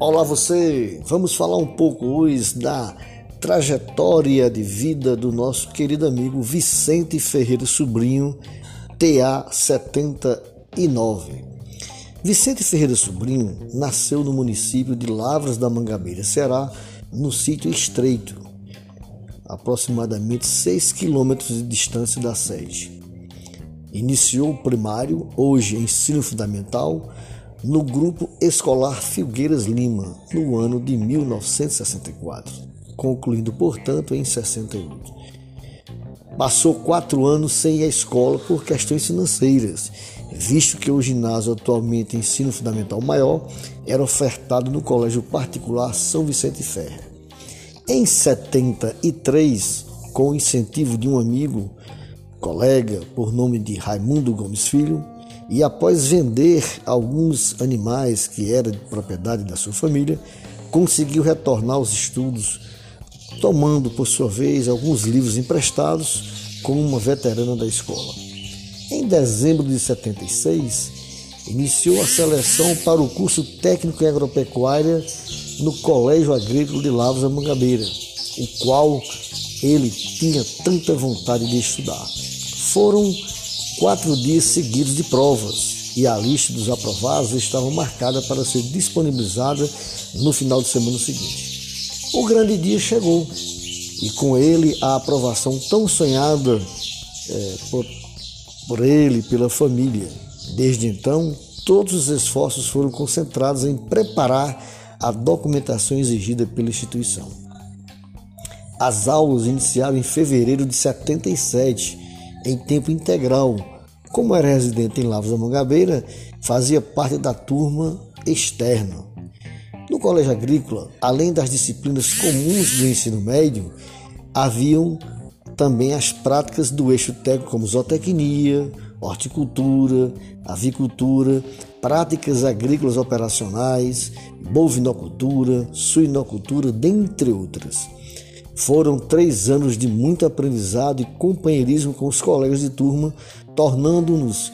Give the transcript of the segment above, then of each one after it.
Olá você, vamos falar um pouco hoje da trajetória de vida do nosso querido amigo Vicente Ferreira Sobrinho, TA 79. Vicente Ferreira Sobrinho nasceu no município de Lavras da Mangabeira, Ceará, no sítio Estreito, aproximadamente 6 quilômetros de distância da sede. Iniciou o primário, hoje ensino fundamental, no grupo escolar Filgueiras Lima, no ano de 1964, concluindo, portanto, em 68. Passou quatro anos sem ir à escola por questões financeiras, visto que o ginásio, atualmente ensino fundamental maior, era ofertado no Colégio Particular São Vicente Ferre. Em 73, com o incentivo de um amigo, colega, por nome de Raimundo Gomes Filho, e após vender alguns animais que era de propriedade da sua família, conseguiu retornar aos estudos, tomando por sua vez alguns livros emprestados com uma veterana da escola. Em dezembro de 76, iniciou a seleção para o curso técnico em agropecuária no Colégio Agrícola de Lavras da Mangabeira, o qual ele tinha tanta vontade de estudar. Foram quatro dias seguidos de provas e a lista dos aprovados estava marcada para ser disponibilizada no final de semana seguinte. O grande dia chegou e com ele a aprovação tão sonhada é, por, por ele, pela família. Desde então, todos os esforços foram concentrados em preparar a documentação exigida pela instituição. As aulas iniciaram em fevereiro de 77 em tempo integral. Como era residente em Lavras da Mangabeira, fazia parte da turma externa. No colégio agrícola, além das disciplinas comuns do ensino médio, haviam também as práticas do eixo técnico como zootecnia, horticultura, avicultura, práticas agrícolas operacionais, bovinocultura, suinocultura, dentre outras. Foram três anos de muito aprendizado e companheirismo com os colegas de turma, tornando-nos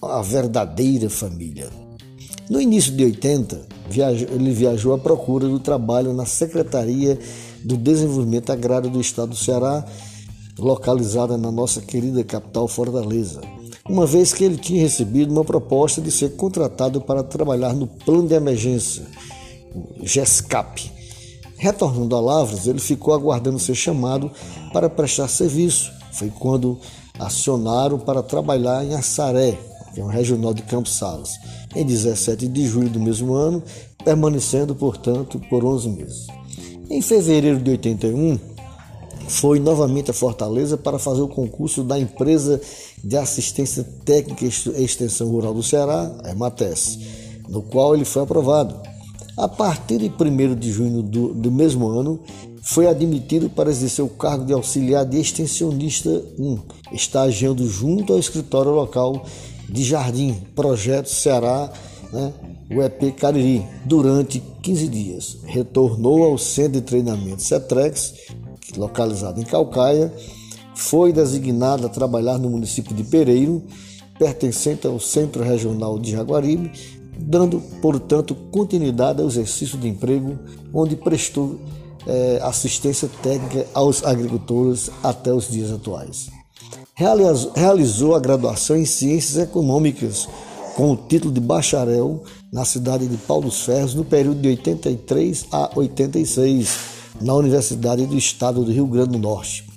a verdadeira família. No início de 80, ele viajou à procura do trabalho na Secretaria do Desenvolvimento Agrário do Estado do Ceará, localizada na nossa querida capital Fortaleza, uma vez que ele tinha recebido uma proposta de ser contratado para trabalhar no Plano de Emergência, GESCAP, Retornando a Lavras, ele ficou aguardando ser chamado para prestar serviço. Foi quando acionaram para trabalhar em Assaré, que é um regional de Campos Salas, em 17 de julho do mesmo ano, permanecendo, portanto, por 11 meses. Em fevereiro de 81, foi novamente a Fortaleza para fazer o concurso da empresa de assistência técnica e extensão rural do Ceará, a EMATES, no qual ele foi aprovado. A partir de 1 de junho do, do mesmo ano, foi admitido para exercer o cargo de auxiliar de extensionista 1, estagiando junto ao escritório local de Jardim, Projeto Ceará, né, o EP Cariri, durante 15 dias. Retornou ao centro de treinamento CETREX, localizado em Calcaia, foi designado a trabalhar no município de Pereiro, pertencente ao Centro Regional de Jaguaribe, dando, portanto, continuidade ao exercício de emprego, onde prestou é, assistência técnica aos agricultores até os dias atuais. Realizou a graduação em Ciências Econômicas com o título de bacharel na cidade de Paulo dos Ferros no período de 83 a 86 na Universidade do Estado do Rio Grande do Norte.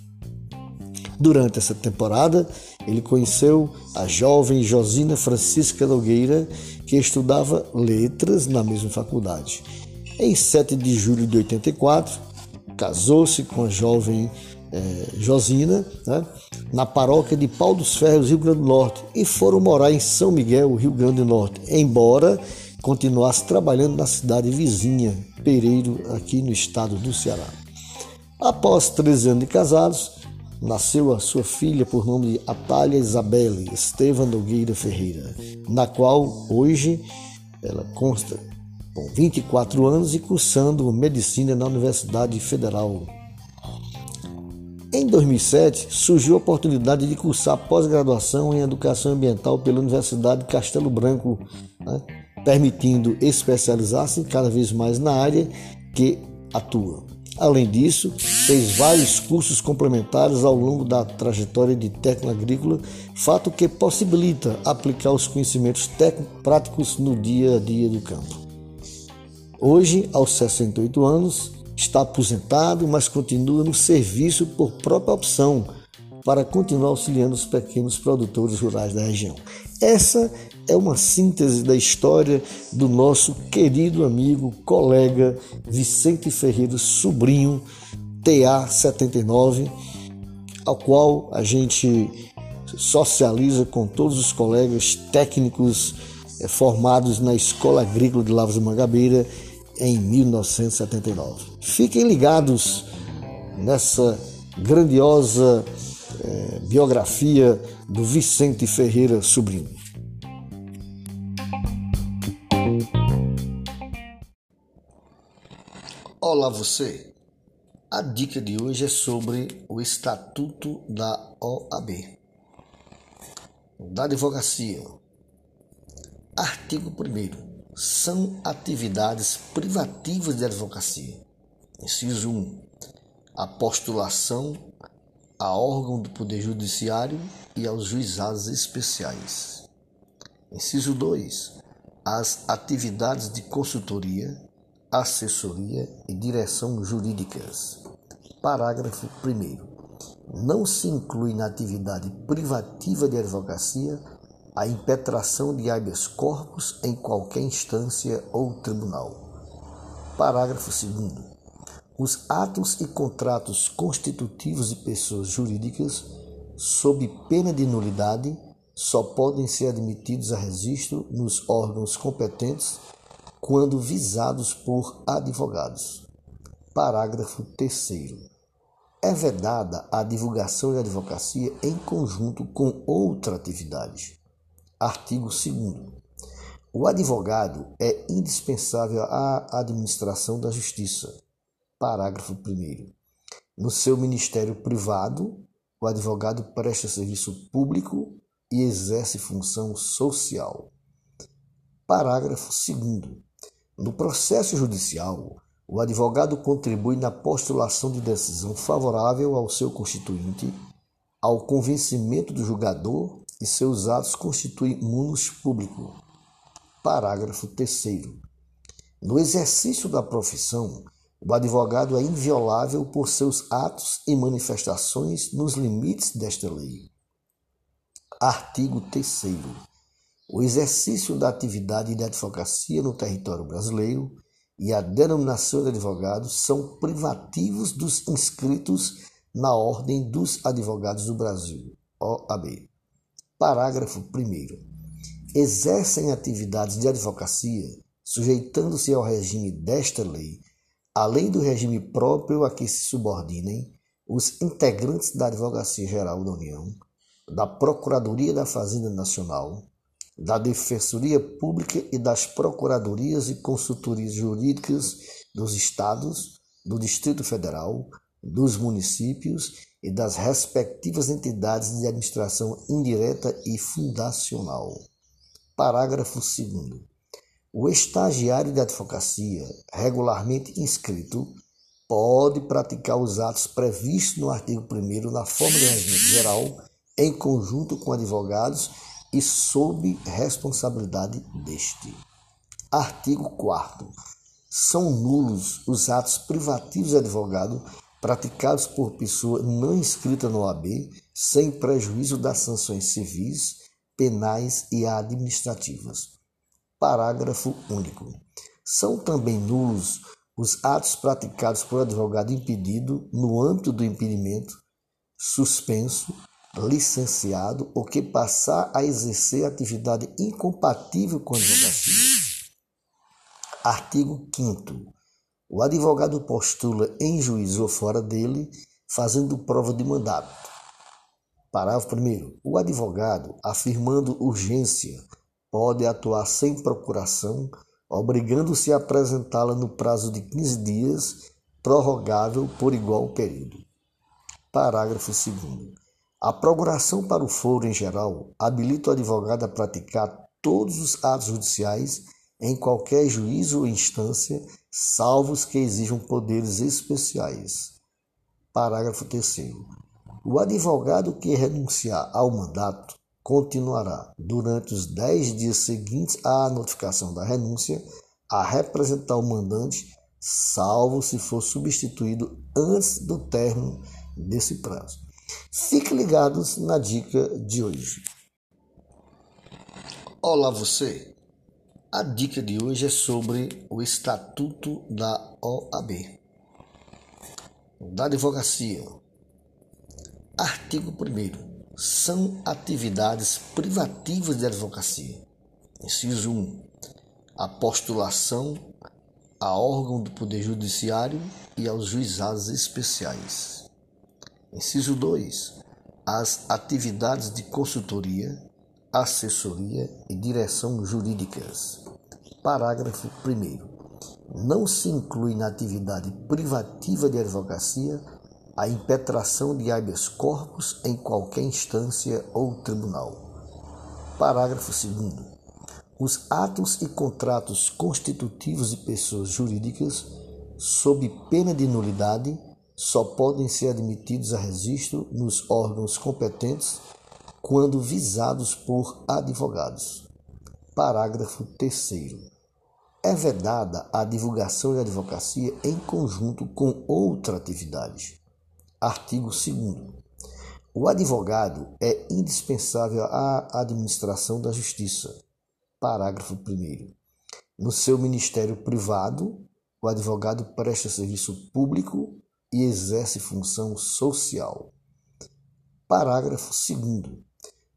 Durante essa temporada, ele conheceu a jovem Josina Francisca Nogueira, que estudava letras na mesma faculdade. Em 7 de julho de 84, casou-se com a jovem eh, Josina, né, na paróquia de Pau dos Ferros, Rio Grande do Norte, e foram morar em São Miguel, Rio Grande do Norte, embora continuasse trabalhando na cidade vizinha, Pereiro, aqui no estado do Ceará. Após 13 anos de casados, nasceu a sua filha por nome de Atália Isabelle Estevam Nogueira Ferreira, na qual hoje ela consta com 24 anos e cursando medicina na Universidade Federal. Em 2007, surgiu a oportunidade de cursar pós-graduação em Educação Ambiental pela Universidade de Castelo Branco, né, permitindo especializar-se cada vez mais na área que atua. Além disso, fez vários cursos complementares ao longo da trajetória de técnico agrícola, fato que possibilita aplicar os conhecimentos técnicos práticos no dia a dia do campo. Hoje, aos 68 anos, está aposentado, mas continua no serviço por própria opção para continuar auxiliando os pequenos produtores rurais da região. Essa é uma síntese da história do nosso querido amigo, colega Vicente Ferreira Sobrinho, TA79, ao qual a gente socializa com todos os colegas técnicos eh, formados na Escola Agrícola de Lavras Mangabeira em 1979. Fiquem ligados nessa grandiosa eh, biografia do Vicente Ferreira Sobrinho. Olá você! A dica de hoje é sobre o Estatuto da OAB, da Advocacia. Artigo 1 São atividades privativas de advocacia. Inciso 1. A postulação a órgão do Poder Judiciário e aos juizados especiais. Inciso 2. As atividades de consultoria, assessoria e direção jurídicas. Parágrafo 1. Não se inclui na atividade privativa de advocacia a impetração de habeas corpus em qualquer instância ou tribunal. Parágrafo 2. Os atos e contratos constitutivos de pessoas jurídicas, sob pena de nulidade, só podem ser admitidos a registro nos órgãos competentes quando visados por advogados. Parágrafo 3. É vedada a divulgação de advocacia em conjunto com outra atividade. Artigo 2. O advogado é indispensável à administração da justiça Parágrafo 1. No seu ministério privado, o advogado presta serviço público e exerce função social. Parágrafo 2. No processo judicial, o advogado contribui na postulação de decisão favorável ao seu constituinte, ao convencimento do julgador e seus atos constituem munus público. Parágrafo 3. No exercício da profissão, o advogado é inviolável por seus atos e manifestações nos limites desta lei. Artigo 3. O exercício da atividade de advocacia no território brasileiro e a denominação de advogado são privativos dos inscritos na Ordem dos Advogados do Brasil, OAB. Parágrafo 1. Exercem atividades de advocacia, sujeitando-se ao regime desta lei além do regime próprio a que se subordinem os integrantes da Advocacia Geral da União, da Procuradoria da Fazenda Nacional, da Defensoria Pública e das Procuradorias e Consultorias Jurídicas dos Estados, do Distrito Federal, dos municípios e das respectivas entidades de administração indireta e fundacional. Parágrafo 2. O estagiário de advocacia, regularmente inscrito, pode praticar os atos previstos no artigo 1 na forma de regimento geral, em conjunto com advogados e sob responsabilidade deste. Artigo 4. São nulos os atos privativos de advogado praticados por pessoa não inscrita no OAB, sem prejuízo das sanções civis, penais e administrativas. Parágrafo único. São também nulos os atos praticados por advogado impedido no âmbito do impedimento, suspenso, licenciado ou que passar a exercer atividade incompatível com a advocacia. Artigo 5 O advogado postula em juízo ou fora dele, fazendo prova de mandato. Parágrafo 1 O advogado, afirmando urgência pode atuar sem procuração, obrigando-se a apresentá-la no prazo de 15 dias, prorrogável por igual período. Parágrafo 2. A procuração para o foro em geral habilita o advogado a praticar todos os atos judiciais em qualquer juízo ou instância, salvo os que exijam poderes especiais. Parágrafo 3. O advogado que renunciar ao mandato continuará, durante os dez dias seguintes à notificação da renúncia, a representar o mandante, salvo se for substituído antes do término desse prazo. Fique ligados na dica de hoje. Olá você. A dica de hoje é sobre o Estatuto da OAB, da Advocacia. Artigo 1 são atividades privativas de advocacia. Inciso 1. A postulação a órgão do Poder Judiciário e aos juizados especiais. Inciso 2. As atividades de consultoria, assessoria e direção jurídicas. Parágrafo 1. Não se inclui na atividade privativa de advocacia a impetração de habeas corpus em qualquer instância ou tribunal. Parágrafo 2. Os atos e contratos constitutivos de pessoas jurídicas, sob pena de nulidade, só podem ser admitidos a registro nos órgãos competentes quando visados por advogados. Parágrafo 3. É vedada a divulgação de advocacia em conjunto com outra atividade. Artigo 2. O advogado é indispensável à administração da justiça. Parágrafo 1. No seu ministério privado, o advogado presta serviço público e exerce função social. Parágrafo 2.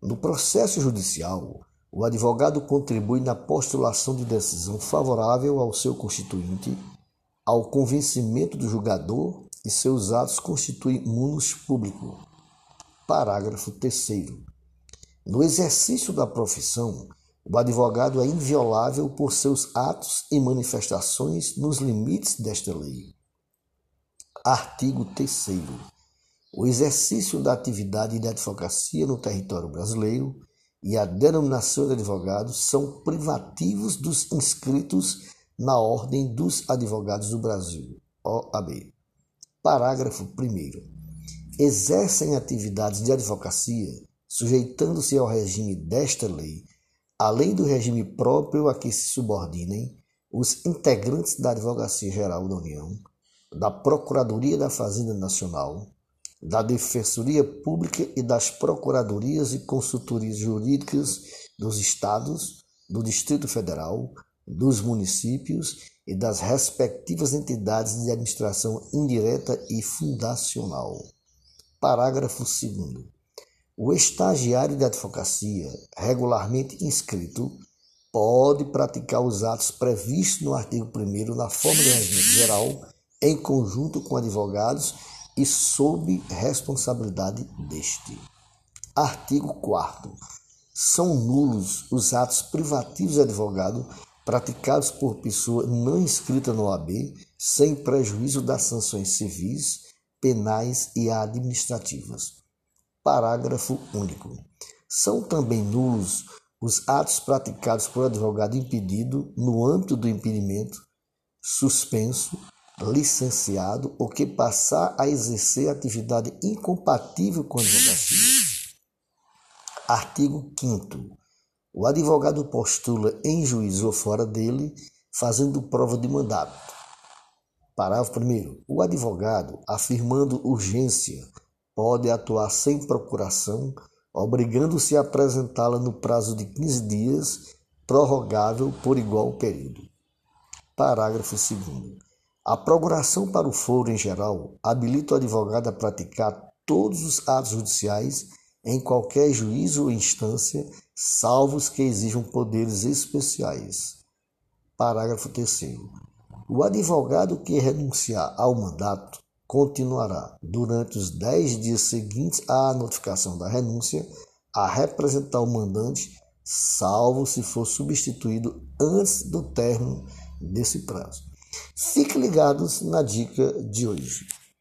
No processo judicial, o advogado contribui na postulação de decisão favorável ao seu constituinte, ao convencimento do julgador e seus atos constituem munus público. Parágrafo 3. No exercício da profissão, o advogado é inviolável por seus atos e manifestações nos limites desta lei. Artigo 3. O exercício da atividade de advocacia no território brasileiro e a denominação de advogado são privativos dos inscritos na Ordem dos Advogados do Brasil, OAB. Parágrafo 1. Exercem atividades de advocacia, sujeitando-se ao regime desta lei, além do regime próprio a que se subordinem os integrantes da Advocacia Geral da União da Procuradoria da Fazenda Nacional, da Defensoria Pública e das Procuradorias e Consultorias Jurídicas dos Estados, do Distrito Federal, dos municípios e das respectivas entidades de administração indireta e fundacional. Parágrafo 2. O estagiário de advocacia, regularmente inscrito, pode praticar os atos previstos no artigo 1 na forma de regimento geral em conjunto com advogados e sob responsabilidade deste. Artigo 4. São nulos os atos privativos de advogado praticados por pessoa não inscrita no OAB, sem prejuízo das sanções civis, penais e administrativas. Parágrafo único. São também nulos os atos praticados por advogado impedido no âmbito do impedimento, suspenso licenciado ou que passar a exercer atividade incompatível com a advocacia. Artigo 5 O advogado postula em juízo ou fora dele, fazendo prova de mandato. Parágrafo 1 O advogado, afirmando urgência, pode atuar sem procuração, obrigando-se a apresentá-la no prazo de 15 dias, prorrogável por igual período. Parágrafo 2 a procuração para o foro em geral habilita o advogado a praticar todos os atos judiciais em qualquer juízo ou instância, salvo os que exijam poderes especiais. Parágrafo 3. O advogado que renunciar ao mandato continuará, durante os dez dias seguintes à notificação da renúncia, a representar o mandante, salvo se for substituído antes do término desse prazo. Fique ligados na dica de hoje.